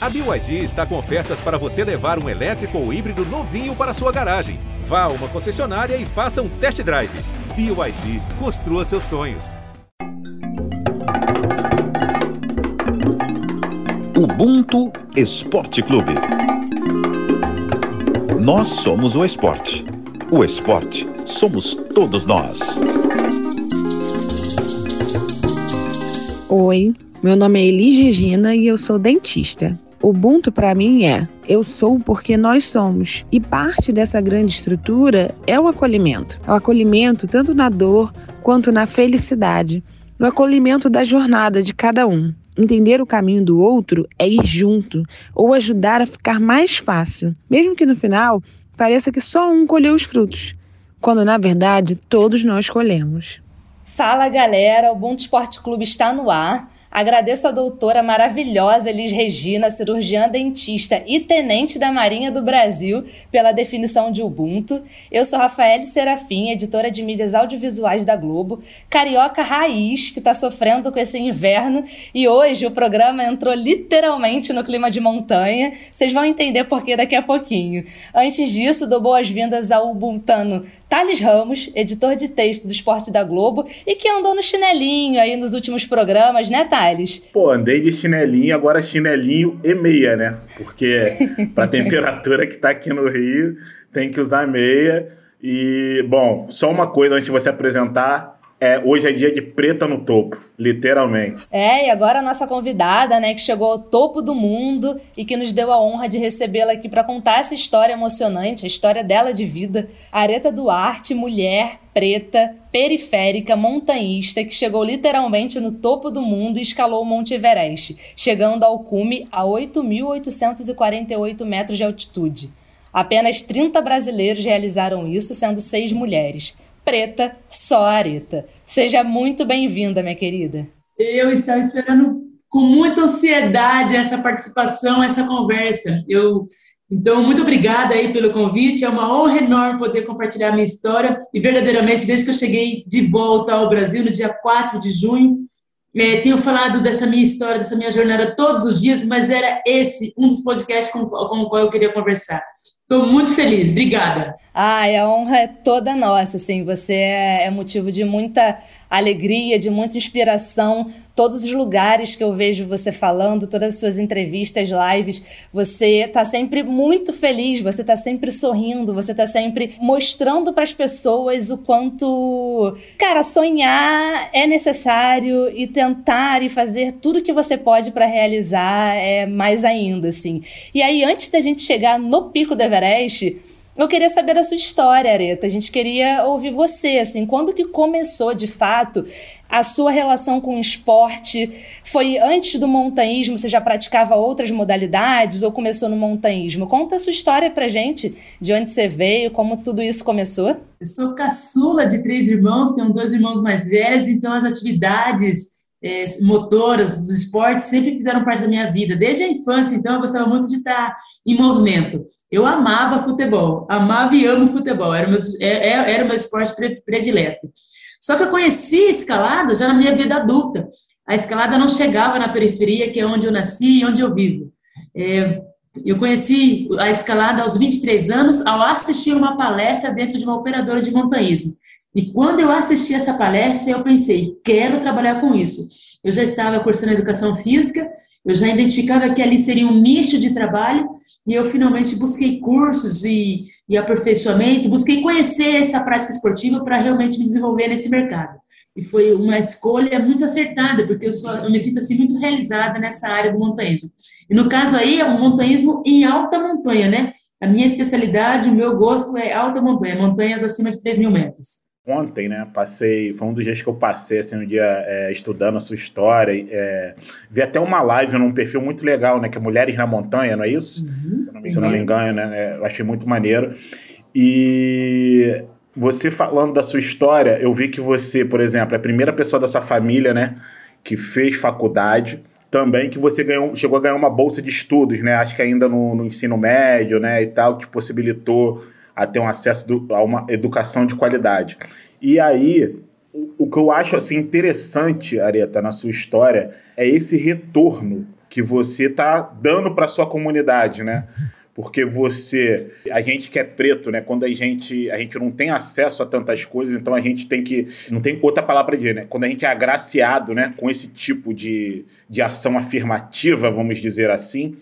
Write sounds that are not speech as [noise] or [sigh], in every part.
A BYD está com ofertas para você levar um elétrico ou híbrido novinho para sua garagem. Vá a uma concessionária e faça um test drive. BYD, construa seus sonhos. Ubuntu Esporte Clube. Nós somos o esporte. O esporte somos todos nós. Oi, meu nome é Elis Regina e eu sou dentista. Ubuntu para mim é eu sou porque nós somos. E parte dessa grande estrutura é o acolhimento. É o acolhimento tanto na dor quanto na felicidade. No acolhimento da jornada de cada um. Entender o caminho do outro é ir junto ou ajudar a ficar mais fácil, mesmo que no final pareça que só um colheu os frutos, quando na verdade todos nós colhemos. Fala galera, o Ubuntu Esporte Clube está no ar. Agradeço a doutora maravilhosa Elis Regina, cirurgiã dentista e tenente da Marinha do Brasil, pela definição de Ubuntu. Eu sou Rafael Serafim, editora de mídias audiovisuais da Globo, carioca raiz, que está sofrendo com esse inverno, e hoje o programa entrou literalmente no clima de montanha. Vocês vão entender por que daqui a pouquinho. Antes disso, dou boas-vindas ao ubuntuano Thales Ramos, editor de texto do Esporte da Globo, e que andou no chinelinho aí nos últimos programas, né, Thales? Pô, andei de chinelinho, agora chinelinho e meia, né? Porque [laughs] pra temperatura que tá aqui no Rio, tem que usar meia. E, bom, só uma coisa antes de você apresentar é, hoje é dia de preta no topo, literalmente. É, e agora a nossa convidada, né, que chegou ao topo do mundo e que nos deu a honra de recebê-la aqui para contar essa história emocionante, a história dela de vida. Areta Duarte, mulher, preta, periférica, montanhista, que chegou literalmente no topo do mundo e escalou o Monte Everest, chegando ao cume a 8.848 metros de altitude. Apenas 30 brasileiros realizaram isso, sendo seis mulheres preta, só areta. Seja muito bem-vinda, minha querida. Eu estava esperando com muita ansiedade essa participação, essa conversa. Eu então, muito obrigada aí pelo convite. É uma honra enorme poder compartilhar minha história. E verdadeiramente, desde que eu cheguei de volta ao Brasil no dia 4 de junho, é, tenho falado dessa minha história, dessa minha jornada todos os dias, mas era esse um dos podcasts com, com o qual eu queria conversar. Estou muito feliz, obrigada. Ai, a honra é toda nossa, assim, você é, é motivo de muita alegria, de muita inspiração. Todos os lugares que eu vejo você falando, todas as suas entrevistas, lives, você está sempre muito feliz, você está sempre sorrindo, você está sempre mostrando para as pessoas o quanto, cara, sonhar é necessário e tentar e fazer tudo que você pode para realizar é mais ainda, assim. E aí, antes da gente chegar no pico do Everest, eu queria saber da sua história, Areta. A gente queria ouvir você, assim, quando que começou de fato a sua relação com o esporte? Foi antes do montanhismo, você já praticava outras modalidades ou começou no montanhismo? Conta a sua história pra gente, de onde você veio, como tudo isso começou. Eu sou caçula de três irmãos, tenho dois irmãos mais velhos, então as atividades é, motoras, dos esportes sempre fizeram parte da minha vida. Desde a infância, então, eu gostava muito de estar em movimento. Eu amava futebol, amava e amo futebol, era o meu, é, é, era o meu esporte predileto. Só que eu conheci a escalada já na minha vida adulta. A escalada não chegava na periferia, que é onde eu nasci e onde eu vivo. É, eu conheci a escalada aos 23 anos ao assistir uma palestra dentro de uma operadora de montanhismo. E quando eu assisti essa palestra, eu pensei, quero trabalhar com isso. Eu já estava cursando educação física, eu já identificava que ali seria um nicho de trabalho e eu finalmente busquei cursos e, e aperfeiçoamento, busquei conhecer essa prática esportiva para realmente me desenvolver nesse mercado. E foi uma escolha muito acertada, porque eu, só, eu me sinto assim muito realizada nessa área do montanhismo. E no caso aí é um montanhismo em alta montanha, né? A minha especialidade, o meu gosto é alta montanha, montanhas acima de 3 mil metros ontem, né? Passei, foi um dos dias que eu passei assim um dia é, estudando a sua história. É, vi até uma live num perfil muito legal, né? Que é Mulheres na Montanha, não é isso? Uhum, se, não, se não me engano, né? É, eu achei muito maneiro. E você falando da sua história, eu vi que você, por exemplo, é a primeira pessoa da sua família, né? Que fez faculdade. Também que você ganhou, chegou a ganhar uma bolsa de estudos, né? Acho que ainda no, no ensino médio, né? E tal, que possibilitou a ter um acesso do, a uma educação de qualidade. E aí, o, o que eu acho assim interessante, Areta, na sua história, é esse retorno que você está dando para sua comunidade, né? Porque você, a gente que é preto, né? Quando a gente, a gente não tem acesso a tantas coisas, então a gente tem que, não tem outra palavra para dizer, né? Quando a gente é agraciado, né? Com esse tipo de, de ação afirmativa, vamos dizer assim,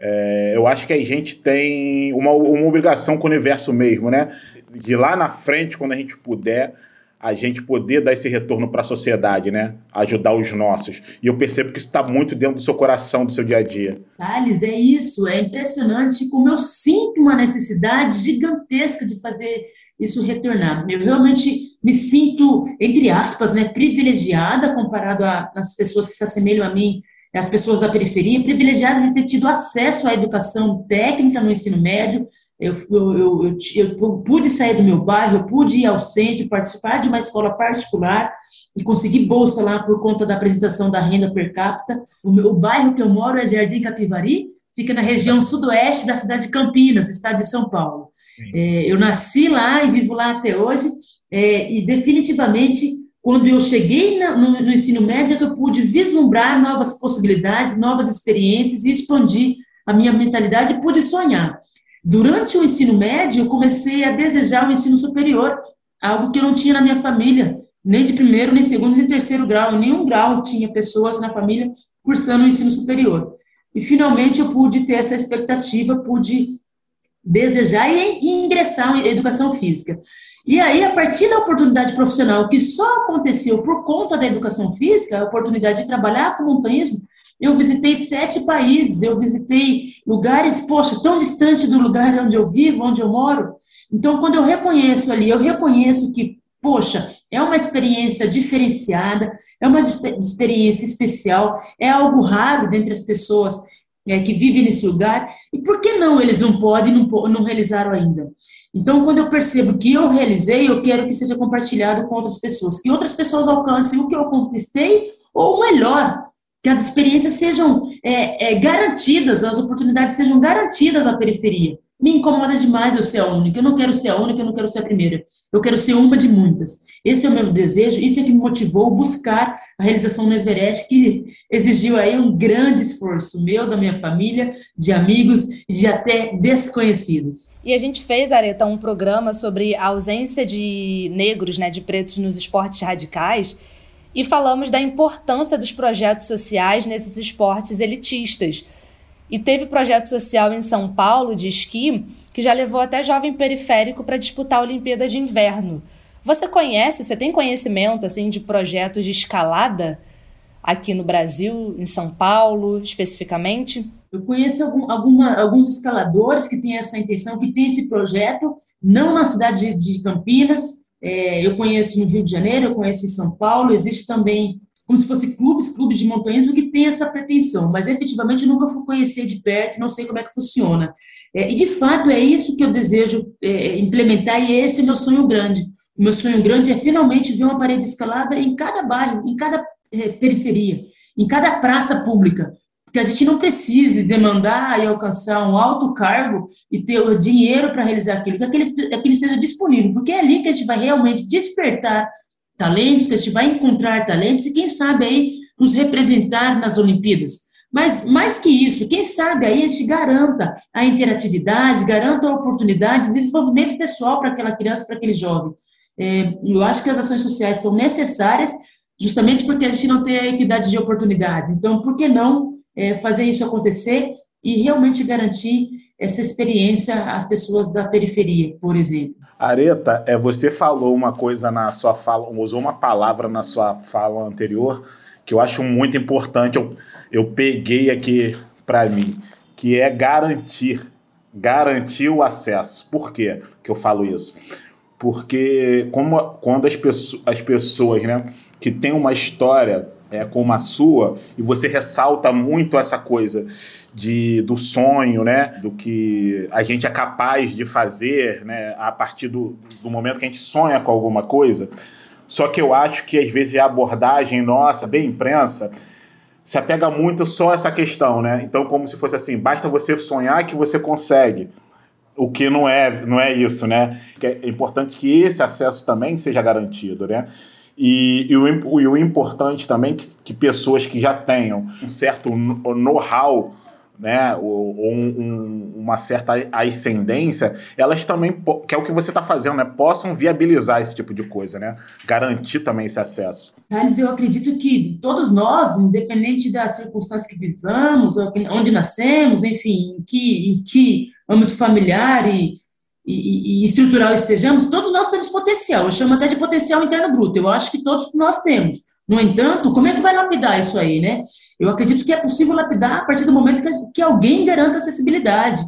é, eu acho que a gente tem uma, uma obrigação com o universo mesmo, né? De lá na frente, quando a gente puder, a gente poder dar esse retorno para a sociedade, né? Ajudar os nossos. E eu percebo que isso está muito dentro do seu coração, do seu dia a dia. Thales, é isso. É impressionante como eu sinto uma necessidade gigantesca de fazer isso retornar. Eu realmente me sinto, entre aspas, né, privilegiada comparado às pessoas que se assemelham a mim as pessoas da periferia, privilegiadas de ter tido acesso à educação técnica no ensino médio. Eu, eu, eu, eu, pude sair do meu bairro, eu pude ir ao centro, participar de uma escola particular e conseguir bolsa lá por conta da apresentação da renda per capita. O, meu, o bairro que eu moro é Jardim Capivari, fica na região sudoeste da cidade de Campinas, estado de São Paulo. É, eu nasci lá e vivo lá até hoje, é, e definitivamente quando eu cheguei no, no, ensino médio, é que eu pude vislumbrar novas possibilidades, novas experiências e expandir a minha mentalidade e pude sonhar. Durante o ensino médio, eu comecei a desejar o ensino superior, algo que eu não tinha na minha família, nem de primeiro, nem segundo, nem terceiro grau, nenhum grau tinha pessoas na família cursando o ensino superior. E finalmente eu pude ter essa expectativa, pude desejar e, ingressar em educação física. E aí, a partir da oportunidade profissional, que só aconteceu por conta da educação física, a oportunidade de trabalhar com montanhismo, eu visitei sete países, eu visitei lugares, poxa, tão distante do lugar onde eu vivo, onde eu moro. Então, quando eu reconheço ali, eu reconheço que, poxa, é uma experiência diferenciada, é uma experiência especial, é algo raro dentre as pessoas é, que vivem nesse lugar, e por que não eles não podem, não, não realizaram ainda? Então, quando eu percebo que eu realizei, eu quero que seja compartilhado com outras pessoas, que outras pessoas alcancem o que eu conquistei, ou melhor, que as experiências sejam é, é, garantidas, as oportunidades sejam garantidas à periferia. Me incomoda demais eu ser a única. Eu não quero ser a única, eu não quero ser a primeira. Eu quero ser uma de muitas. Esse é o meu desejo, isso é que me motivou buscar a realização no Everest, que exigiu aí um grande esforço meu, da minha família, de amigos e de até desconhecidos. E a gente fez, Areta, um programa sobre a ausência de negros, né, de pretos nos esportes radicais, e falamos da importância dos projetos sociais nesses esportes elitistas. E teve projeto social em São Paulo de esqui que já levou até jovem periférico para disputar a Olimpíada de Inverno. Você conhece, você tem conhecimento assim de projetos de escalada aqui no Brasil, em São Paulo, especificamente? Eu conheço algum, alguma, alguns escaladores que têm essa intenção, que têm esse projeto, não na cidade de, de Campinas, é, eu conheço no Rio de Janeiro, eu conheço em São Paulo, existe também como se fosse clubes, clubes de montanhismo que têm essa pretensão, mas efetivamente nunca fui conhecer de perto, não sei como é que funciona. É, e de fato é isso que eu desejo é, implementar e esse é o meu sonho grande. O meu sonho grande é finalmente ver uma parede escalada em cada bairro, em cada é, periferia, em cada praça pública. Que a gente não precise demandar e alcançar um alto cargo e ter o dinheiro para realizar aquilo, que aquilo esteja disponível, porque é ali que a gente vai realmente despertar talentos, que a gente vai encontrar talentos e, quem sabe, aí nos representar nas Olimpíadas. Mas, mais que isso, quem sabe aí a gente garanta a interatividade, garanta a oportunidade de desenvolvimento pessoal para aquela criança, para aquele jovem. É, eu acho que as ações sociais são necessárias justamente porque a gente não tem a equidade de oportunidades. Então, por que não é, fazer isso acontecer e realmente garantir essa experiência às pessoas da periferia, por exemplo? Areta, é, você falou uma coisa na sua fala, usou uma palavra na sua fala anterior que eu acho muito importante, eu, eu peguei aqui para mim, que é garantir, garantir o acesso. Por quê que eu falo isso? porque como, quando as, pessoas, as pessoas né, que têm uma história é, como a sua, e você ressalta muito essa coisa de, do sonho, né, do que a gente é capaz de fazer né, a partir do, do momento que a gente sonha com alguma coisa. Só que eu acho que às vezes a abordagem nossa, bem imprensa, se apega muito só a essa questão, né? Então, como se fosse assim, basta você sonhar que você consegue o que não é, não é isso, né? É importante que esse acesso também seja garantido, né? E, e, o, e o importante também é que, que pessoas que já tenham um certo know-how né, ou, ou um, uma certa ascendência, elas também, que é o que você está fazendo, né, possam viabilizar esse tipo de coisa, né, garantir também esse acesso. Thales, eu acredito que todos nós, independente das circunstâncias que vivamos, onde nascemos, enfim, em que, em que âmbito familiar e, e, e, estrutural estejamos, todos nós temos potencial. Eu chamo até de potencial interno bruto. Eu acho que todos nós temos. No entanto, como é que vai lapidar isso aí, né? Eu acredito que é possível lapidar a partir do momento que, que alguém garanta acessibilidade.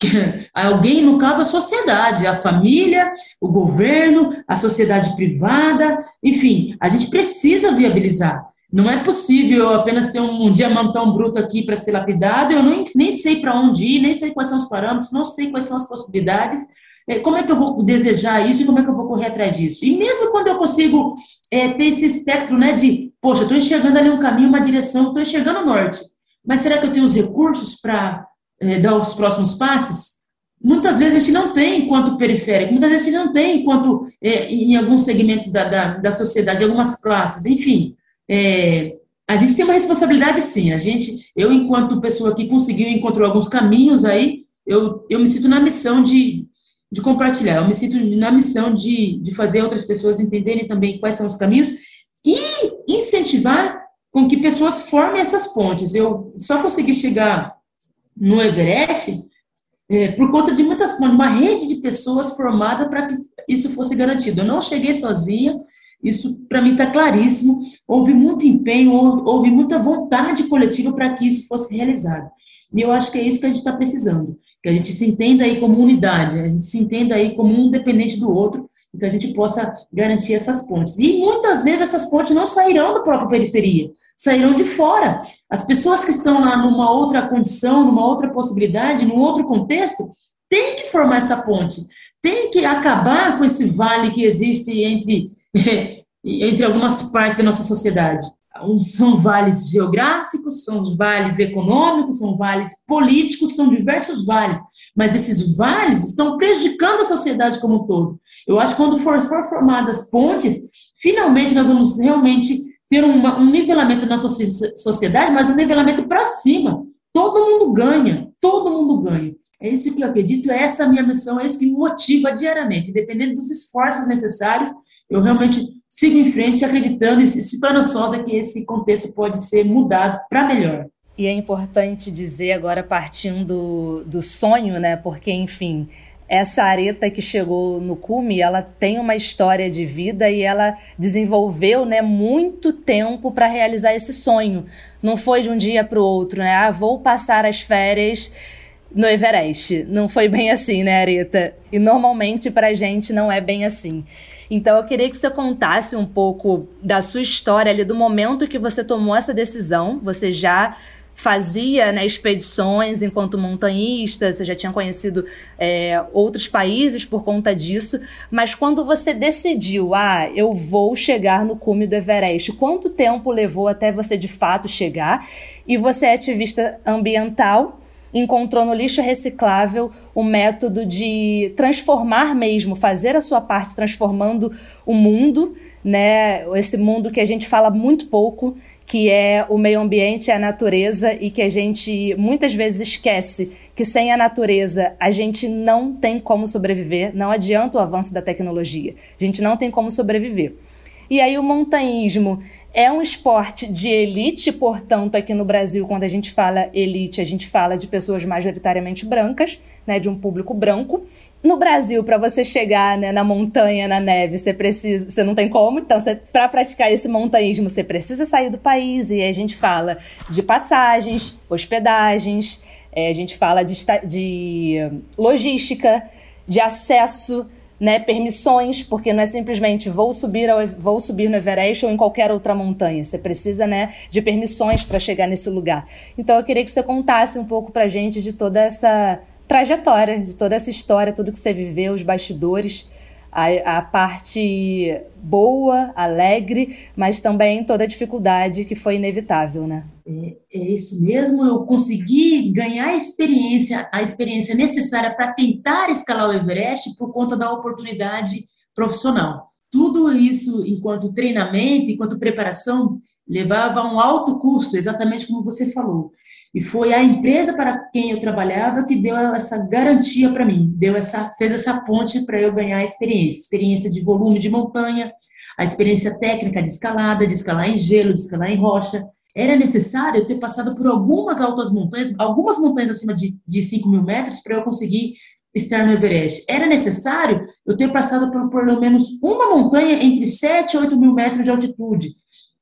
[laughs] alguém, no caso, a sociedade, a família, o governo, a sociedade privada, enfim, a gente precisa viabilizar. Não é possível eu apenas ter um diamantão bruto aqui para ser lapidado, eu nem, nem sei para onde ir, nem sei quais são os parâmetros, não sei quais são as possibilidades, é, como é que eu vou desejar isso e como é que eu vou correr atrás disso? E mesmo quando eu consigo é, ter esse espectro né, de, poxa, estou enxergando ali um caminho, uma direção, estou enxergando o norte, mas será que eu tenho os recursos para é, dar os próximos passos? Muitas vezes a gente não tem enquanto periférico, muitas vezes a gente não tem enquanto é, em alguns segmentos da, da, da, sociedade, algumas classes, enfim. É, a gente tem uma responsabilidade sim, a gente, eu enquanto pessoa que conseguiu encontrar alguns caminhos aí, eu, eu me sinto na missão de, de compartilhar. Eu me sinto na missão de, de fazer outras pessoas entenderem também quais são os caminhos e incentivar com que pessoas formem essas pontes. Eu só consegui chegar no Everest é, por conta de muitas pontes, uma rede de pessoas formada para que isso fosse garantido. Eu não cheguei sozinha, isso para mim está claríssimo. Houve muito empenho, houve muita vontade coletiva para que isso fosse realizado. E eu acho que é isso que a gente está precisando que a gente se entenda aí como unidade, a gente se entenda aí como um dependente do outro, e que a gente possa garantir essas pontes. E muitas vezes essas pontes não sairão da própria periferia, sairão de fora. As pessoas que estão lá numa outra condição, numa outra possibilidade, num outro contexto, têm que formar essa ponte, tem que acabar com esse vale que existe entre, [laughs] entre algumas partes da nossa sociedade são vales geográficos, são vales econômicos, são vales políticos, são diversos vales. Mas esses vales estão prejudicando a sociedade como um todo. Eu acho que quando for, for formadas pontes, finalmente nós vamos realmente ter uma, um nivelamento na nossa sociedade, mas um nivelamento para cima. Todo mundo ganha, todo mundo ganha. É isso que eu acredito, é essa a minha missão, é isso que me motiva diariamente, dependendo dos esforços necessários, eu realmente sigo em frente acreditando e esperançosa que esse contexto pode ser mudado para melhor. E é importante dizer agora, partindo do sonho, né? Porque, enfim, essa areta que chegou no cume, ela tem uma história de vida e ela desenvolveu, né, muito tempo para realizar esse sonho. Não foi de um dia para o outro, né? Ah, vou passar as férias no Everest. Não foi bem assim, né, Areta? E normalmente para a gente não é bem assim. Então eu queria que você contasse um pouco da sua história ali, do momento que você tomou essa decisão. Você já fazia né, expedições enquanto montanhista, você já tinha conhecido é, outros países por conta disso, mas quando você decidiu, ah, eu vou chegar no cume do Everest, quanto tempo levou até você de fato chegar? E você é ativista ambiental, encontrou no lixo reciclável o método de transformar mesmo, fazer a sua parte transformando o mundo, né? Esse mundo que a gente fala muito pouco, que é o meio ambiente, a natureza e que a gente muitas vezes esquece que sem a natureza a gente não tem como sobreviver, não adianta o avanço da tecnologia. A gente não tem como sobreviver. E aí o montanhismo é um esporte de elite, portanto, aqui no Brasil, quando a gente fala elite, a gente fala de pessoas majoritariamente brancas, né, de um público branco. No Brasil, para você chegar né, na montanha, na neve, você precisa, você não tem como. Então, para praticar esse montanhismo, você precisa sair do país. E a gente fala de passagens, hospedagens, é, a gente fala de, de logística, de acesso né, permissões, porque não é simplesmente vou subir, ao, vou subir no Everest ou em qualquer outra montanha. Você precisa né, de permissões para chegar nesse lugar. Então eu queria que você contasse um pouco para gente de toda essa trajetória, de toda essa história, tudo que você viveu, os bastidores a, a parte boa, alegre, mas também toda a dificuldade que foi inevitável, né? É, é isso mesmo, eu consegui ganhar a experiência, a experiência necessária para tentar escalar o Everest por conta da oportunidade profissional. tudo isso, enquanto treinamento, enquanto preparação, levava a um alto custo, exatamente como você falou. E foi a empresa para quem eu trabalhava que deu essa garantia para mim, deu essa, fez essa ponte para eu ganhar experiência, experiência de volume de montanha, a experiência técnica de escalada, de escalar em gelo, de escalar em rocha. Era necessário eu ter passado por algumas altas montanhas, algumas montanhas acima de, de 5 mil metros para eu conseguir estar no Everest. Era necessário eu ter passado por pelo menos uma montanha entre 7 e 8 mil metros de altitude.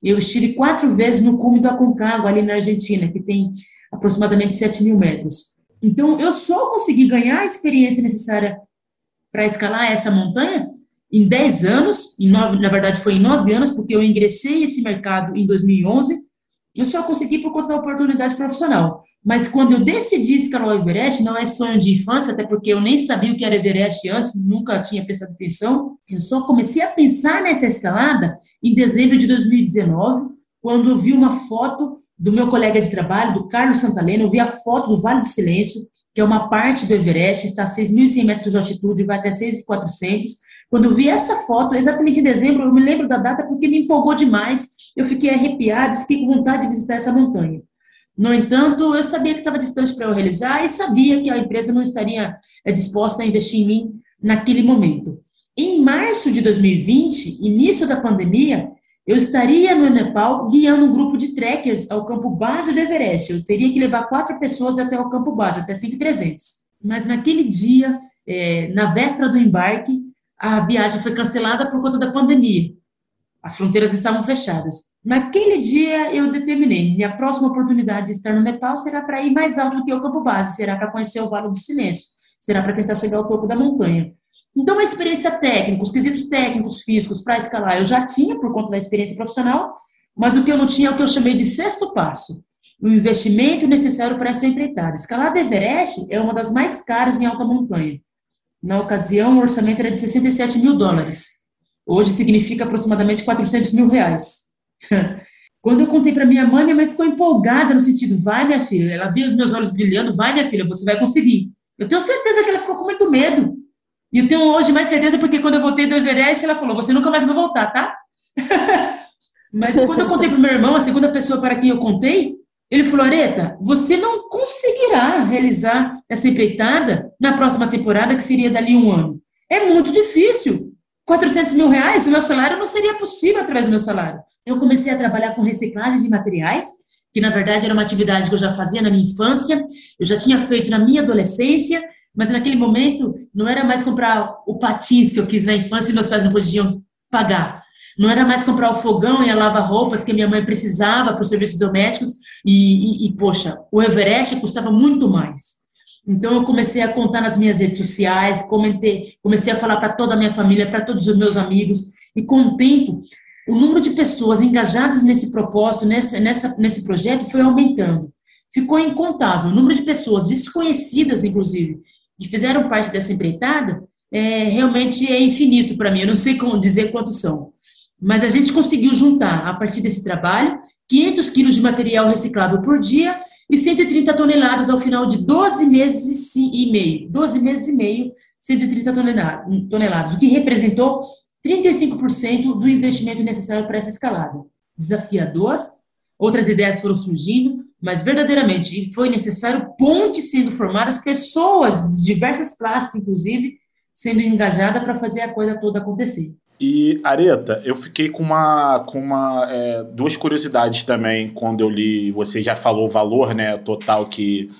Eu estive quatro vezes no cume do Aconcagua, ali na Argentina, que tem aproximadamente 7 mil metros. Então, eu só consegui ganhar a experiência necessária para escalar essa montanha em 10 anos, em nove, na verdade foi em 9 anos, porque eu ingressei esse mercado em 2011, eu só consegui por conta da oportunidade profissional. Mas quando eu decidi escalar o Everest, não é sonho de infância, até porque eu nem sabia o que era Everest antes, nunca tinha prestado atenção. Eu só comecei a pensar nessa escalada em dezembro de 2019, quando eu vi uma foto do meu colega de trabalho, do Carlos Santalena, eu vi a foto do Vale do Silêncio, que é uma parte do Everest, está a 6.100 metros de altitude, vai até 6.400. Quando eu vi essa foto, exatamente em dezembro, eu me lembro da data porque me empolgou demais, eu fiquei arrepiado, fiquei com vontade de visitar essa montanha. No entanto, eu sabia que estava distante para eu realizar e sabia que a empresa não estaria eh, disposta a investir em mim naquele momento. Em março de 2020, início da pandemia, eu estaria no Nepal guiando um grupo de trekkers ao campo base do Everest. Eu teria que levar quatro pessoas até o campo base, até 5.300. Mas naquele dia, é, na véspera do embarque, a viagem foi cancelada por conta da pandemia. As fronteiras estavam fechadas. Naquele dia, eu determinei: minha próxima oportunidade de estar no Nepal será para ir mais alto do que o campo base, será para conhecer o Vale do Silêncio, será para tentar chegar ao topo da montanha. Então, a experiência técnica, os quesitos técnicos, físicos para escalar, eu já tinha por conta da experiência profissional, mas o que eu não tinha é o que eu chamei de sexto passo, o investimento necessário para essa empreitada. Escalar de Everest é uma das mais caras em alta montanha. Na ocasião, o orçamento era de 67 mil dólares. Hoje significa aproximadamente 400 mil reais. [laughs] Quando eu contei para minha mãe, minha mãe ficou empolgada no sentido, vai minha filha, ela viu os meus olhos brilhando, vai minha filha, você vai conseguir. Eu tenho certeza que ela ficou com muito medo, e eu tenho hoje mais certeza porque quando eu voltei do Everest, ela falou: Você nunca mais vai voltar, tá? [laughs] Mas quando eu contei para meu irmão, a segunda pessoa para quem eu contei, ele falou: Areta, você não conseguirá realizar essa empreitada na próxima temporada, que seria dali um ano. É muito difícil. 400 mil reais, meu salário não seria possível atrás do meu salário. Eu comecei a trabalhar com reciclagem de materiais, que na verdade era uma atividade que eu já fazia na minha infância, eu já tinha feito na minha adolescência, mas naquele momento não era mais comprar o patins que eu quis na infância e meus pais não podiam pagar. Não era mais comprar o fogão e a lava-roupas que minha mãe precisava para os serviços domésticos e, e, e, poxa, o Everest custava muito mais. Então eu comecei a contar nas minhas redes sociais, comentei, comecei a falar para toda a minha família, para todos os meus amigos, e com o tempo o número de pessoas engajadas nesse propósito, nessa, nessa, nesse projeto, foi aumentando. Ficou incontável. O número de pessoas desconhecidas, inclusive, que fizeram parte dessa empreitada, é, realmente é infinito para mim. Eu não sei como dizer quantos são. Mas a gente conseguiu juntar, a partir desse trabalho, 500 quilos de material reciclável por dia e 130 toneladas ao final de 12 meses e meio. 12 meses e meio, 130 toneladas, o que representou 35% do investimento necessário para essa escalada. Desafiador, outras ideias foram surgindo, mas verdadeiramente foi necessário pontes sendo formadas, pessoas de diversas classes, inclusive, sendo engajadas para fazer a coisa toda acontecer. E, Areta, eu fiquei com uma, com uma é, duas curiosidades também quando eu li, você já falou o valor né, total que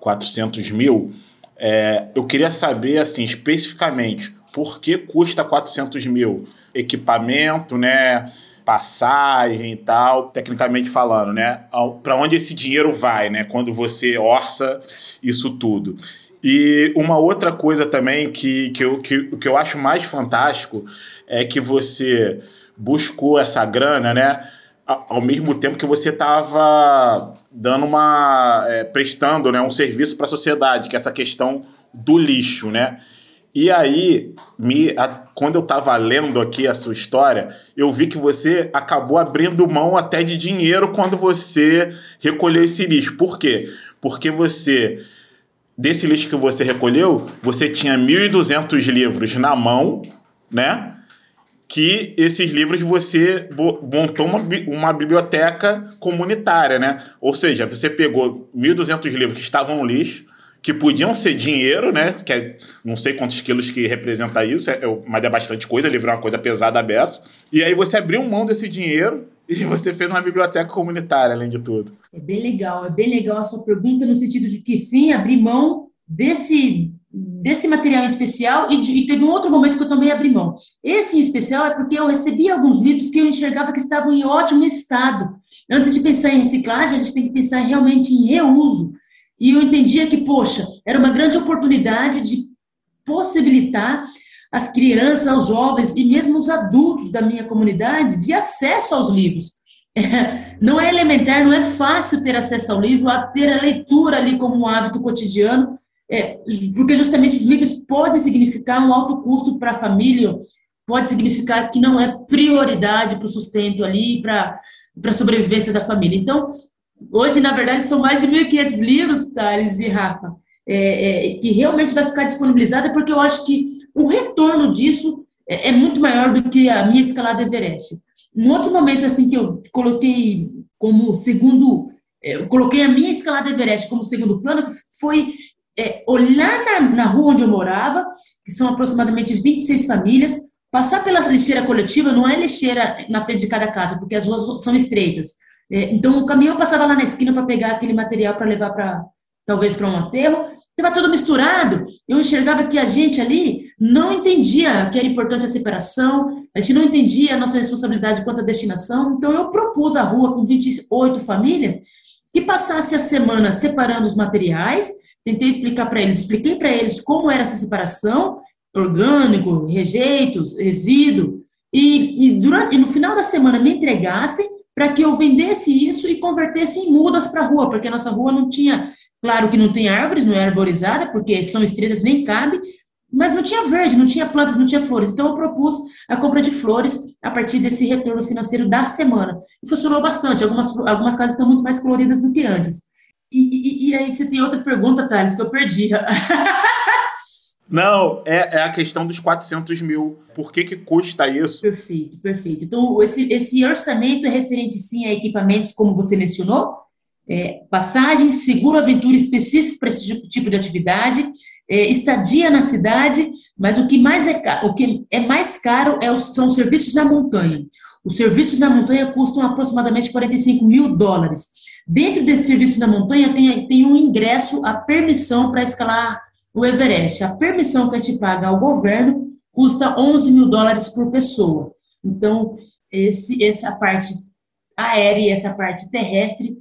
400 mil. É, eu queria saber, assim, especificamente, por que custa 400 mil? Equipamento, né? passagem e tal, tecnicamente falando, né? Para onde esse dinheiro vai, né? Quando você orça isso tudo. E uma outra coisa também que, que, eu, que, que eu acho mais fantástico é que você buscou essa grana, né? Ao mesmo tempo que você estava dando uma. É, prestando né, um serviço para a sociedade, que é essa questão do lixo, né? E aí, me, a, quando eu estava lendo aqui a sua história, eu vi que você acabou abrindo mão até de dinheiro quando você recolheu esse lixo. Por quê? Porque você, desse lixo que você recolheu, você tinha 1.200 livros na mão, né? que esses livros você montou uma, uma biblioteca comunitária, né? Ou seja, você pegou 1.200 livros que estavam no lixo, que podiam ser dinheiro, né? Que é, não sei quantos quilos que representa isso, é, é, mas é bastante coisa, livro é uma coisa pesada beça. E aí você abriu mão desse dinheiro e você fez uma biblioteca comunitária, além de tudo. É bem legal, é bem legal a sua pergunta, no sentido de que sim, abrir mão desse desse material especial e, de, e, teve um outro momento que eu também abri mão. Esse em especial é porque eu recebi alguns livros que eu enxergava que estavam em ótimo estado. Antes de pensar em reciclagem, a gente tem que pensar realmente em reuso. E eu entendia que, poxa, era uma grande oportunidade de possibilitar as crianças, os jovens e mesmo os adultos da minha comunidade de acesso aos livros. [laughs] Não é elementar, não é fácil ter acesso ao livro, a ter a leitura ali como um hábito cotidiano, é, porque justamente os livros podem significar um alto custo para a família, pode significar que não é prioridade para o sustento ali, para a sobrevivência da família. Então, hoje, na verdade, são mais de 1.500 livros, Thales e Rafa, é, é, que realmente vai ficar disponibilizada, porque eu acho que o retorno disso é, é muito maior do que a minha escalada Everest. Um outro momento, assim, que eu coloquei como segundo é, eu coloquei a minha escalada Everest como segundo plano, foi é, olhar na, na rua onde eu morava, que são aproximadamente 26 famílias, passar pela lixeira coletiva, não é lixeira na frente de cada casa, porque as ruas são estreitas. É, então, o caminhão passava lá na esquina para pegar aquele material para levar para, talvez, para um aterro. Estava tudo misturado. Eu enxergava que a gente ali não entendia que era importante a separação, a gente não entendia a nossa responsabilidade quanto à destinação. Então, eu propus a rua com 28 famílias que passasse a semana separando os materiais tentei explicar para eles, expliquei para eles como era essa separação, orgânico, rejeitos, resíduo, e, e, durante, e no final da semana me entregassem para que eu vendesse isso e convertesse em mudas para a rua, porque a nossa rua não tinha, claro que não tem árvores, não é arborizada, porque são estreitas, nem cabe, mas não tinha verde, não tinha plantas, não tinha flores. Então eu propus a compra de flores a partir desse retorno financeiro da semana. E funcionou bastante. Algumas, algumas casas estão muito mais coloridas do que antes. E, e, e, aí você tem outra pergunta, Thales, que eu perdi. [laughs] Não, é, é, a questão dos 400 mil. Por que, que custa isso? Perfeito, perfeito. Então, esse, esse orçamento é referente, sim, a equipamentos, como você mencionou, é, passagem, seguro aventura específico para esse tipo de atividade, é, estadia na cidade, mas o que mais é, o que é mais caro é os, são os serviços na montanha. Os serviços na montanha custam aproximadamente 45 mil dólares. Dentro desse serviço na montanha tem, tem um ingresso, a permissão para escalar o Everest. A permissão que a gente paga ao governo custa 11 mil dólares por pessoa. Então, esse, essa parte aérea e essa parte terrestre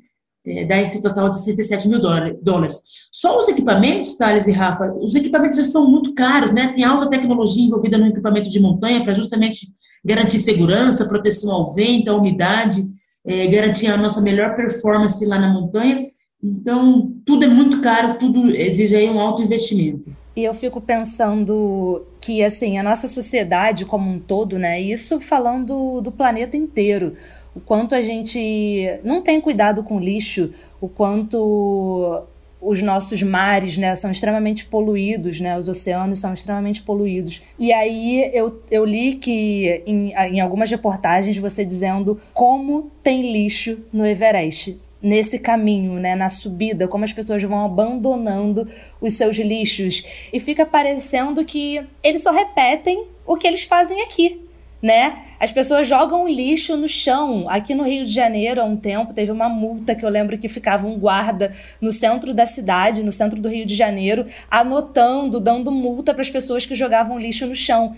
é, dá esse total de 67 mil dólares. Só os equipamentos, Thales e Rafa, os equipamentos já são muito caros, né? Tem alta tecnologia envolvida no equipamento de montanha para justamente garantir segurança, proteção ao vento, à umidade é, garantir a nossa melhor performance lá na montanha. Então, tudo é muito caro, tudo exige aí um alto investimento. E eu fico pensando que, assim, a nossa sociedade como um todo, né? Isso falando do planeta inteiro. O quanto a gente não tem cuidado com lixo, o quanto os nossos mares, né, são extremamente poluídos, né, os oceanos são extremamente poluídos. E aí eu, eu li que em, em algumas reportagens você dizendo como tem lixo no Everest nesse caminho, né, na subida, como as pessoas vão abandonando os seus lixos e fica parecendo que eles só repetem o que eles fazem aqui né? As pessoas jogam lixo no chão. Aqui no Rio de Janeiro, há um tempo, teve uma multa que eu lembro que ficava um guarda no centro da cidade, no centro do Rio de Janeiro, anotando, dando multa para as pessoas que jogavam lixo no chão.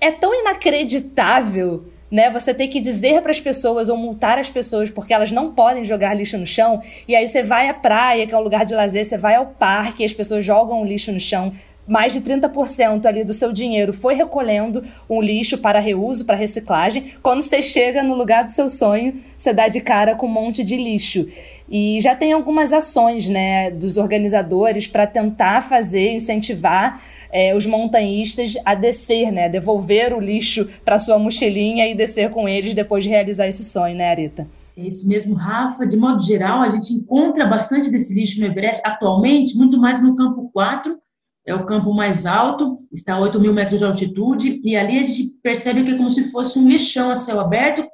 É tão inacreditável né? Você tem que dizer para as pessoas ou multar as pessoas porque elas não podem jogar lixo no chão. E aí você vai à praia, que é um lugar de lazer, você vai ao parque, e as pessoas jogam lixo no chão mais de 30% ali do seu dinheiro foi recolhendo um lixo para reuso, para reciclagem. Quando você chega no lugar do seu sonho, você dá de cara com um monte de lixo. E já tem algumas ações né, dos organizadores para tentar fazer, incentivar é, os montanhistas a descer, né, devolver o lixo para sua mochilinha e descer com eles depois de realizar esse sonho, né, Arita? É isso mesmo, Rafa. De modo geral, a gente encontra bastante desse lixo no Everest atualmente, muito mais no campo 4 é o campo mais alto, está a 8 mil metros de altitude, e ali a gente percebe que é como se fosse um lixão a céu aberto,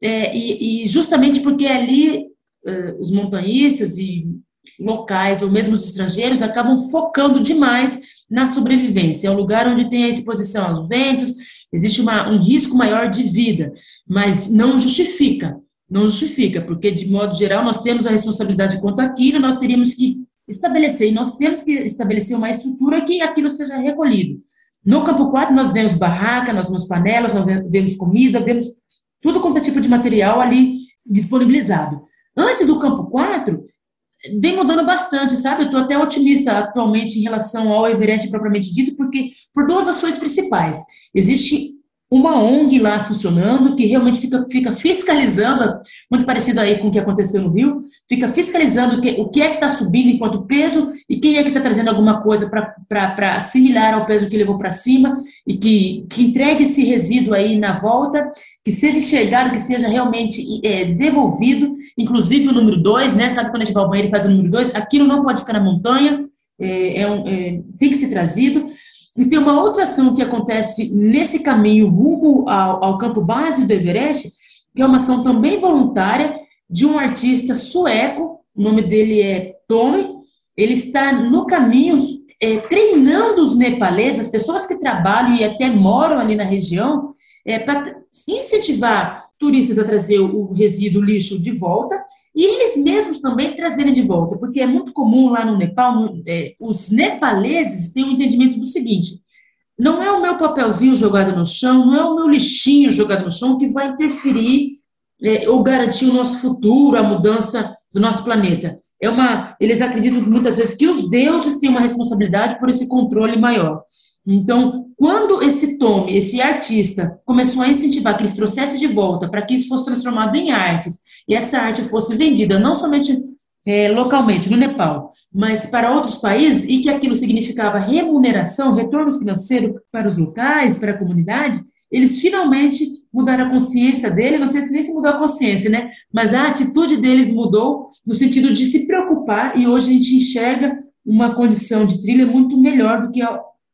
é, e, e, justamente porque ali uh, os montanhistas e locais, ou mesmo os estrangeiros, acabam focando demais na sobrevivência. É um lugar onde tem a exposição aos ventos, existe uma, um risco maior de vida, mas não justifica, não justifica, porque de modo geral nós temos a responsabilidade quanto àquilo, nós teríamos que estabelecer, e nós temos que estabelecer uma estrutura que aquilo seja recolhido. No campo 4 nós vemos barraca, nós vemos panelas, nós vemos comida, vemos tudo quanto é tipo de material ali disponibilizado. Antes do campo 4, vem mudando bastante, sabe? Eu estou até otimista atualmente em relação ao Everest propriamente dito, porque por duas ações principais. Existe uma ONG lá funcionando que realmente fica, fica fiscalizando, muito parecido aí com o que aconteceu no Rio, fica fiscalizando o que, o que é que está subindo enquanto peso e quem é que está trazendo alguma coisa para assimilar ao peso que levou para cima e que, que entregue esse resíduo aí na volta, que seja enxergado, que seja realmente é, devolvido, inclusive o número 2, né? Sabe quando a gente vai ao banheiro e faz o número 2? Aquilo não pode ficar na montanha, é, é um, é, tem que ser trazido. E tem uma outra ação que acontece nesse caminho rumo ao, ao campo base do Everest, que é uma ação também voluntária de um artista sueco, o nome dele é Tommy. Ele está no caminho é, treinando os nepaleses, as pessoas que trabalham e até moram ali na região, é, para incentivar turistas a trazer o resíduo lixo de volta e eles mesmos também trazerem de volta, porque é muito comum lá no Nepal, no, é, os nepaleses têm um entendimento do seguinte: não é o meu papelzinho jogado no chão, não é o meu lixinho jogado no chão que vai interferir é, ou garantir o nosso futuro, a mudança do nosso planeta. É uma, eles acreditam muitas vezes que os deuses têm uma responsabilidade por esse controle maior. Então, quando esse Tome, esse artista, começou a incentivar que eles trouxessem de volta para que isso fosse transformado em artes e essa arte fosse vendida não somente é, localmente no Nepal, mas para outros países e que aquilo significava remuneração, retorno financeiro para os locais, para a comunidade, eles finalmente mudaram a consciência dele, não sei se nem se mudou a consciência, né? Mas a atitude deles mudou no sentido de se preocupar e hoje a gente enxerga uma condição de trilha muito melhor do que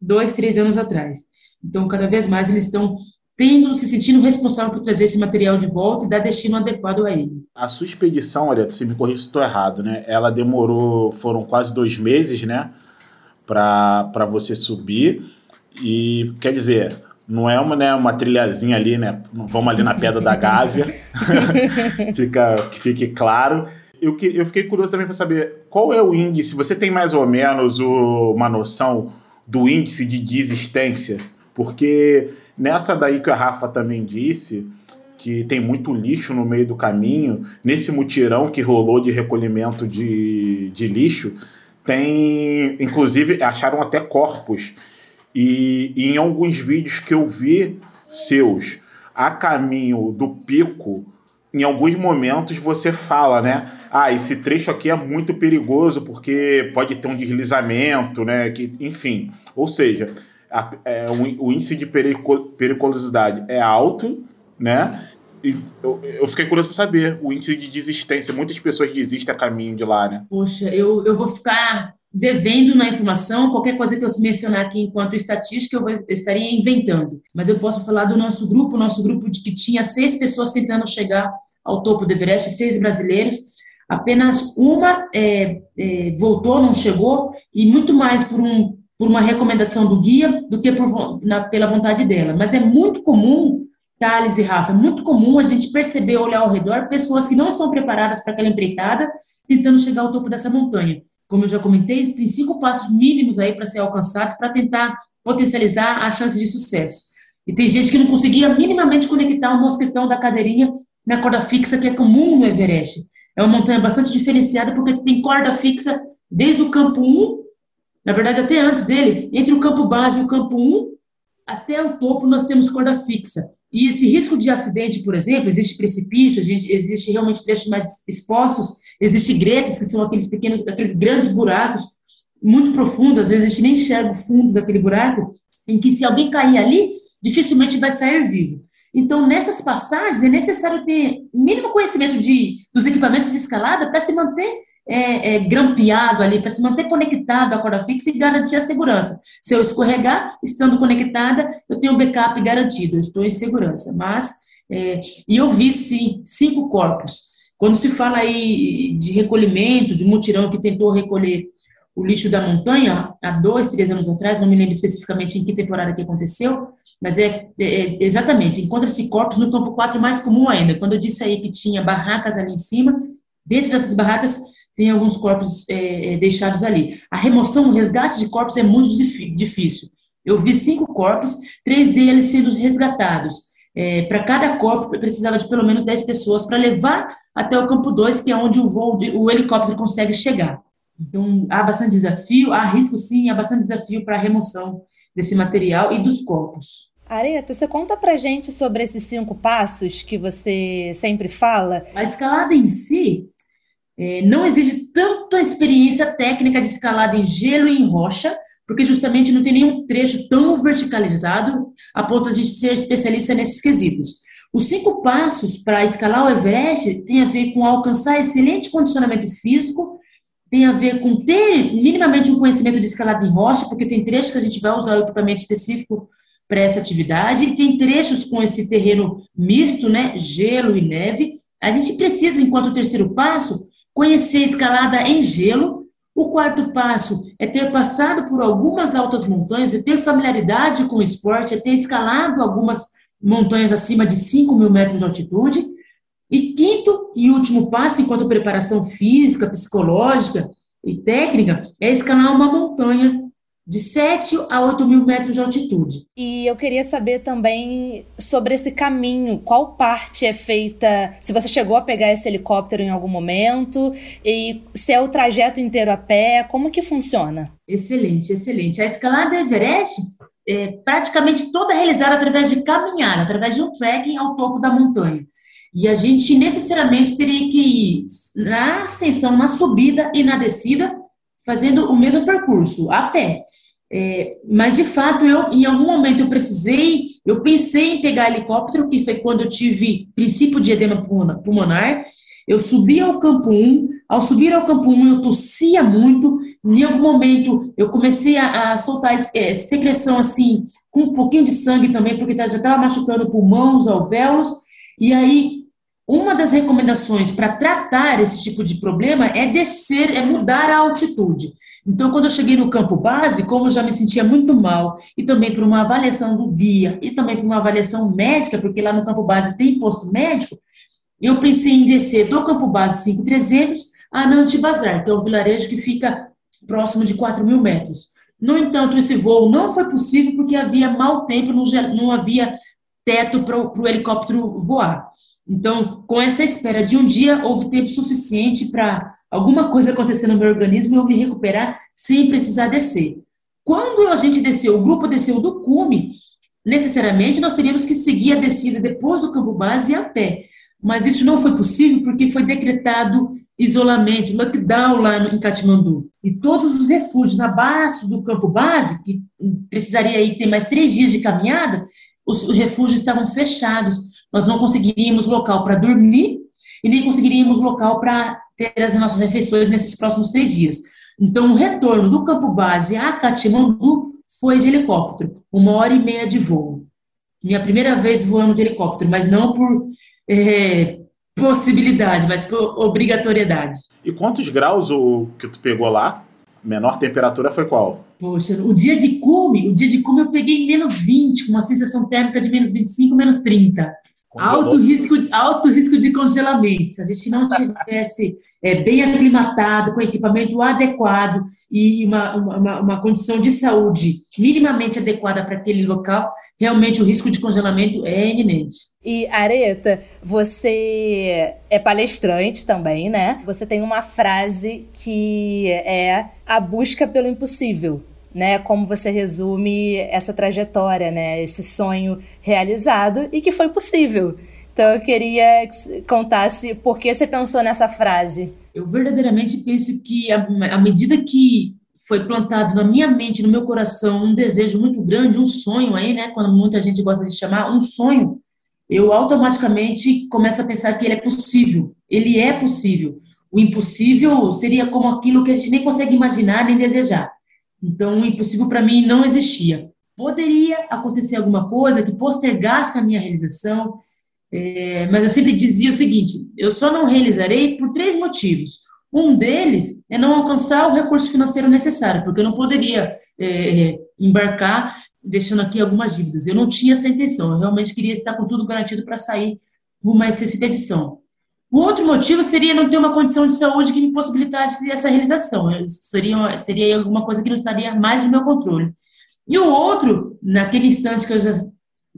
dois, três anos atrás. Então, cada vez mais eles estão tendo, se sentindo responsável por trazer esse material de volta e dar destino adequado a ele. A sua expedição, olha, se me corrija se estou errado, né? Ela demorou, foram quase dois meses, né? Para você subir. E, quer dizer, não é uma, né, uma trilhazinha ali, né? Vamos ali na Pedra da Gávea. [laughs] Fica, que fique claro. Eu, que, eu fiquei curioso também para saber qual é o índice, você tem mais ou menos o, uma noção do índice de desistência, porque nessa daí que a Rafa também disse, que tem muito lixo no meio do caminho, nesse mutirão que rolou de recolhimento de, de lixo, tem, inclusive, acharam até corpos. E, e em alguns vídeos que eu vi seus a caminho do pico, em alguns momentos você fala, né? Ah, esse trecho aqui é muito perigoso porque pode ter um deslizamento, né? Que, enfim, ou seja, a, é, o, índice de periculosidade é alto, né? E eu, eu fiquei curioso para saber o índice de desistência. Muitas pessoas desistem a caminho de lá, né? Poxa, eu, eu vou ficar devendo na informação, qualquer coisa que eu mencionar aqui enquanto estatística, eu, vou, eu estaria inventando. Mas eu posso falar do nosso grupo, nosso grupo de que tinha seis pessoas tentando chegar ao topo do Everest, seis brasileiros. Apenas uma é, é, voltou, não chegou, e muito mais por, um, por uma recomendação do guia do que por, na, pela vontade dela. Mas é muito comum, Thales e Rafa, é muito comum a gente perceber, olhar ao redor, pessoas que não estão preparadas para aquela empreitada, tentando chegar ao topo dessa montanha. Como eu já comentei, tem cinco passos mínimos aí para ser alcançados para tentar potencializar as chances de sucesso. E tem gente que não conseguia minimamente conectar o mosquetão da cadeirinha na corda fixa que é comum no Everest. É uma montanha bastante diferenciada porque tem corda fixa desde o campo 1, na verdade até antes dele, entre o campo base e o campo 1, até o topo nós temos corda fixa. E esse risco de acidente, por exemplo, existe precipício, existe realmente trechos mais expostos, existe gretas, que são aqueles pequenos, aqueles grandes buracos, muito profundos, às vezes a gente nem enxerga o fundo daquele buraco, em que se alguém cair ali, dificilmente vai sair vivo. Então, nessas passagens, é necessário ter mínimo conhecimento de, dos equipamentos de escalada para se manter é, é, grampeado ali para se manter conectado à corda fixa e garantir a segurança. Se eu escorregar, estando conectada, eu tenho backup garantido, eu estou em segurança. Mas, é, e eu vi sim, cinco corpos. Quando se fala aí de recolhimento, de mutirão que tentou recolher o lixo da montanha, há dois, três anos atrás, não me lembro especificamente em que temporada que aconteceu, mas é, é, é exatamente, encontra-se corpos no campo 4 mais comum ainda. Quando eu disse aí que tinha barracas ali em cima, dentro dessas barracas tem alguns corpos é, é, deixados ali. A remoção, o resgate de corpos é muito difícil. Eu vi cinco corpos, três deles sendo resgatados. É, para cada corpo, precisava de pelo menos 10 pessoas para levar até o campo 2, que é onde o voo, de, o helicóptero consegue chegar. Então, há bastante desafio, há risco sim, há bastante desafio para a remoção desse material e dos corpos. Areta, você conta pra gente sobre esses cinco passos que você sempre fala? A escalada em si, é, não exige tanta experiência técnica de escalada em gelo e em rocha, porque justamente não tem nenhum trecho tão verticalizado a ponto de ser especialista nesses quesitos. Os cinco passos para escalar o Everest tem a ver com alcançar excelente condicionamento físico, tem a ver com ter minimamente um conhecimento de escalada em rocha, porque tem trechos que a gente vai usar o equipamento específico para essa atividade, e tem trechos com esse terreno misto, né, gelo e neve. A gente precisa, enquanto terceiro passo, conhecer escalada em gelo. O quarto passo é ter passado por algumas altas montanhas, é ter familiaridade com o esporte, é ter escalado algumas montanhas acima de 5 mil metros de altitude. E quinto e último passo, enquanto preparação física, psicológica e técnica, é escalar uma montanha de 7 a 8 mil metros de altitude. E eu queria saber também sobre esse caminho, qual parte é feita, se você chegou a pegar esse helicóptero em algum momento, e se é o trajeto inteiro a pé, como que funciona? Excelente, excelente. A escalada Everest é praticamente toda realizada através de caminhar, através de um trekking ao topo da montanha. E a gente necessariamente teria que ir na ascensão, na subida e na descida, fazendo o mesmo percurso, a pé. É, mas, de fato, eu, em algum momento eu precisei, eu pensei em pegar helicóptero, que foi quando eu tive princípio de edema pulmonar. Eu subi ao campo 1, ao subir ao campo 1 eu tossia muito, em algum momento eu comecei a, a soltar é, secreção assim, com um pouquinho de sangue também, porque já estava machucando pulmão, os alvéolos, e aí uma das recomendações para tratar esse tipo de problema é descer, é mudar a altitude. Então, quando eu cheguei no campo base, como eu já me sentia muito mal, e também por uma avaliação do guia, e também por uma avaliação médica, porque lá no campo base tem posto médico, eu pensei em descer do campo base 5300 a Nantibazar, que é um vilarejo que fica próximo de 4 mil metros. No entanto, esse voo não foi possível porque havia mau tempo, não havia teto para o helicóptero voar. Então, com essa espera de um dia, houve tempo suficiente para alguma coisa acontecer no meu organismo e eu me recuperar sem precisar descer. Quando a gente desceu, o grupo desceu do cume, necessariamente nós teríamos que seguir a descida depois do campo base a pé. Mas isso não foi possível porque foi decretado isolamento, lockdown lá em Katmandu. E todos os refúgios abaixo do campo base, que precisaria aí ter mais três dias de caminhada, os refúgios estavam fechados. Nós não conseguiríamos local para dormir e nem conseguiríamos local para ter as nossas refeições nesses próximos três dias. Então, o retorno do campo base a Katmandu foi de helicóptero, uma hora e meia de voo. Minha primeira vez voando de helicóptero, mas não por é, possibilidade, mas por obrigatoriedade. E quantos graus o que tu pegou lá? Menor temperatura foi qual? Poxa, o dia de cume, o dia de cume eu peguei menos 20, com uma sensação térmica de menos 25, menos 30. Alto risco, alto risco de congelamento. Se a gente não tivesse é, bem aclimatado, com equipamento adequado e uma, uma, uma condição de saúde minimamente adequada para aquele local, realmente o risco de congelamento é iminente. E Areta, você é palestrante também, né? Você tem uma frase que é a busca pelo impossível né, como você resume essa trajetória, né, esse sonho realizado e que foi possível. Então eu queria que contasse por que você pensou nessa frase. Eu verdadeiramente penso que à medida que foi plantado na minha mente, no meu coração, um desejo muito grande, um sonho aí, né, quando muita gente gosta de chamar, um sonho, eu automaticamente começo a pensar que ele é possível. Ele é possível. o impossível seria como aquilo que a gente nem consegue imaginar nem desejar. Então, o impossível para mim não existia. Poderia acontecer alguma coisa que postergasse a minha realização, é, mas eu sempre dizia o seguinte: eu só não realizarei por três motivos. Um deles é não alcançar o recurso financeiro necessário, porque eu não poderia é, embarcar deixando aqui algumas dívidas. Eu não tinha essa intenção, eu realmente queria estar com tudo garantido para sair por uma expedição. O outro motivo seria não ter uma condição de saúde que me possibilitasse essa realização. Seria, seria alguma coisa que não estaria mais no meu controle. E o outro, naquele instante que eu, já,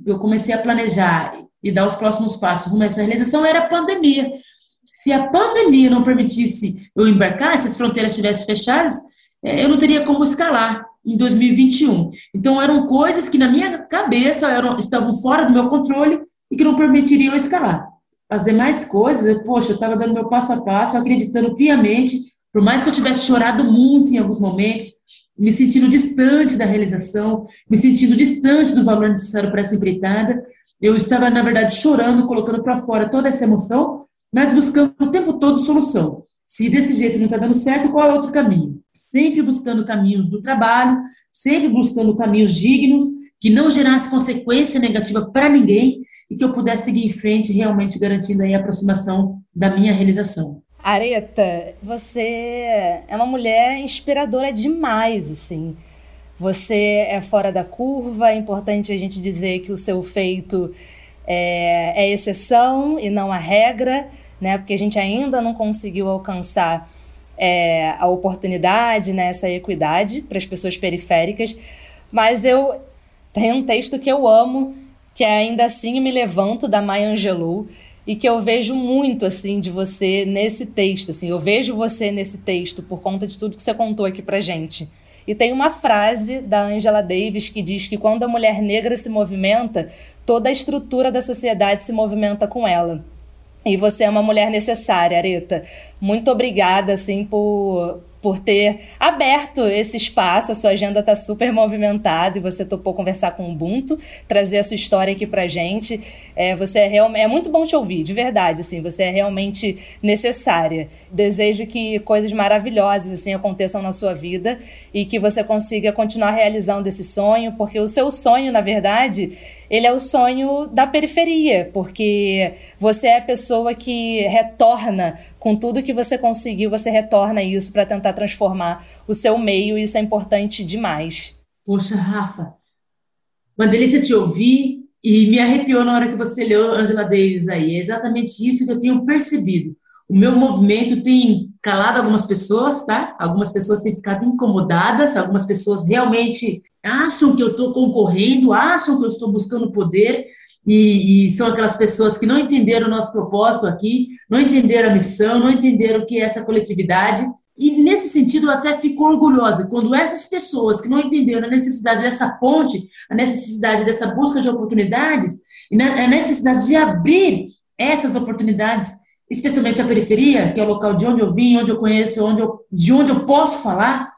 eu comecei a planejar e dar os próximos passos rumo a essa realização, era a pandemia. Se a pandemia não permitisse eu embarcar, se as fronteiras estivessem fechadas, é, eu não teria como escalar em 2021. Então, eram coisas que na minha cabeça eram, estavam fora do meu controle e que não permitiriam escalar. As demais coisas, poxa, eu estava dando meu passo a passo, acreditando piamente, por mais que eu tivesse chorado muito em alguns momentos, me sentindo distante da realização, me sentindo distante do valor necessário para essa empreitada, eu estava, na verdade, chorando, colocando para fora toda essa emoção, mas buscando o tempo todo solução. Se desse jeito não está dando certo, qual é outro caminho? sempre buscando caminhos do trabalho, sempre buscando caminhos dignos, que não gerasse consequência negativa para ninguém e que eu pudesse seguir em frente, realmente garantindo aí a aproximação da minha realização. Areta, você é uma mulher inspiradora demais, assim. Você é fora da curva, é importante a gente dizer que o seu feito é, é exceção e não a regra, né? Porque a gente ainda não conseguiu alcançar é, a oportunidade, né, essa equidade para as pessoas periféricas. Mas eu tenho um texto que eu amo, que é Ainda Assim Me Levanto, da Maya Angelou, e que eu vejo muito, assim, de você nesse texto, assim, eu vejo você nesse texto por conta de tudo que você contou aqui pra gente. E tem uma frase da Angela Davis que diz que quando a mulher negra se movimenta, toda a estrutura da sociedade se movimenta com ela. E você é uma mulher necessária, Areta. Muito obrigada, assim, por, por ter aberto esse espaço. A sua agenda está super movimentada e você topou conversar com o Ubuntu, trazer a sua história aqui pra gente. É, você é é muito bom te ouvir, de verdade, assim, você é realmente necessária. Desejo que coisas maravilhosas assim aconteçam na sua vida e que você consiga continuar realizando esse sonho, porque o seu sonho, na verdade, ele é o sonho da periferia, porque você é a pessoa que retorna com tudo que você conseguiu, você retorna isso para tentar transformar o seu meio, e isso é importante demais. Poxa, Rafa, uma delícia te ouvir e me arrepiou na hora que você leu Angela Davis aí. É exatamente isso que eu tenho percebido. O meu movimento tem calado algumas pessoas, tá? Algumas pessoas têm ficado incomodadas, algumas pessoas realmente acham que eu estou concorrendo, acham que eu estou buscando poder, e, e, são aquelas pessoas que não entenderam o nosso propósito aqui, não entenderam a missão, não entenderam o que é essa coletividade. E nesse sentido, eu até fico orgulhosa quando essas pessoas que não entenderam a necessidade dessa ponte, a necessidade dessa busca de oportunidades, e a necessidade de abrir essas oportunidades, especialmente a periferia, que é o local de onde eu vim, onde eu conheço, onde eu, de onde eu posso falar,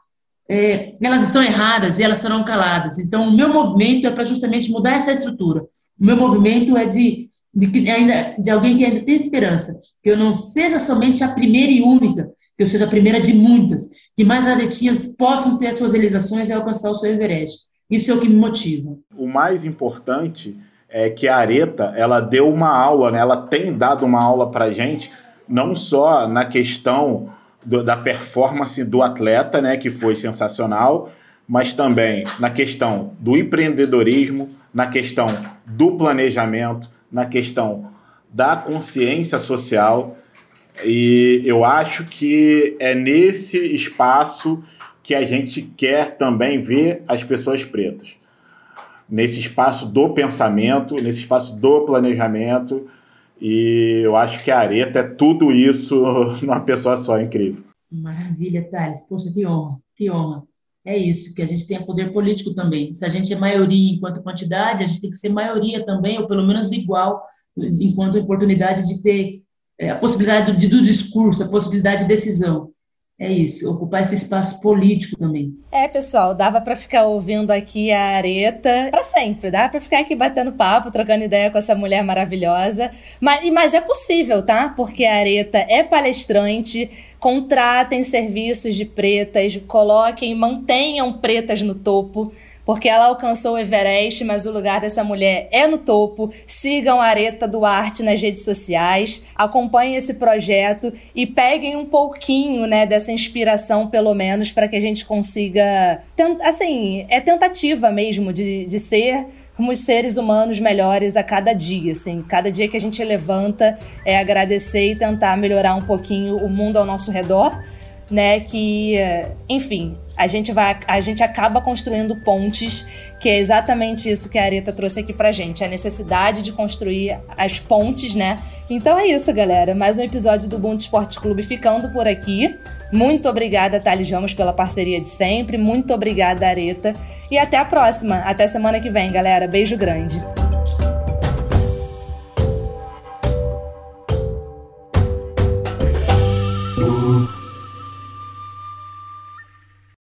é, elas estão erradas e elas serão caladas. Então, o meu movimento é para justamente mudar essa estrutura. O meu movimento é de, de, ainda, de alguém que ainda tem esperança, que eu não seja somente a primeira e única, que eu seja a primeira de muitas, que mais aretinhas possam ter as suas realizações e alcançar o seu Everest. Isso é o que me motiva. O mais importante é que a Areta, ela deu uma aula, né? ela tem dado uma aula para gente, não só na questão do, da performance do atleta, né, que foi sensacional, mas também na questão do empreendedorismo, na questão do planejamento, na questão da consciência social. E eu acho que é nesse espaço que a gente quer também ver as pessoas pretas. Nesse espaço do pensamento, nesse espaço do planejamento. E eu acho que a Areta é tudo isso [laughs] numa pessoa só, incrível. Maravilha, Thales. Poxa, que honra, que honra é isso, que a gente tenha poder político também. Se a gente é maioria enquanto quantidade, a gente tem que ser maioria também, ou pelo menos igual, enquanto oportunidade de ter é, a possibilidade do, do discurso, a possibilidade de decisão. É isso, ocupar esse espaço político também. É, pessoal, dava para ficar ouvindo aqui a Areta para sempre, dá para ficar aqui batendo papo, trocando ideia com essa mulher maravilhosa. Mas, mas é possível, tá? Porque a Areta é palestrante, contratem serviços de pretas, coloquem, mantenham pretas no topo porque ela alcançou o Everest, mas o lugar dessa mulher é no topo. Sigam a Areta Duarte nas redes sociais, acompanhem esse projeto e peguem um pouquinho, né, dessa inspiração, pelo menos, para que a gente consiga. Assim, é tentativa mesmo de, de ser os seres humanos melhores a cada dia, assim. Cada dia que a gente levanta é agradecer e tentar melhorar um pouquinho o mundo ao nosso redor, né? Que, enfim, a gente vai, a gente acaba construindo pontes, que é exatamente isso que a Areta trouxe aqui pra gente, a necessidade de construir as pontes, né? Então é isso, galera. Mais um episódio do Ubuntu Esporte Clube ficando por aqui. Muito obrigada, Thales Ramos, pela parceria de sempre. Muito obrigada, Areta. E até a próxima. Até semana que vem, galera. Beijo grande.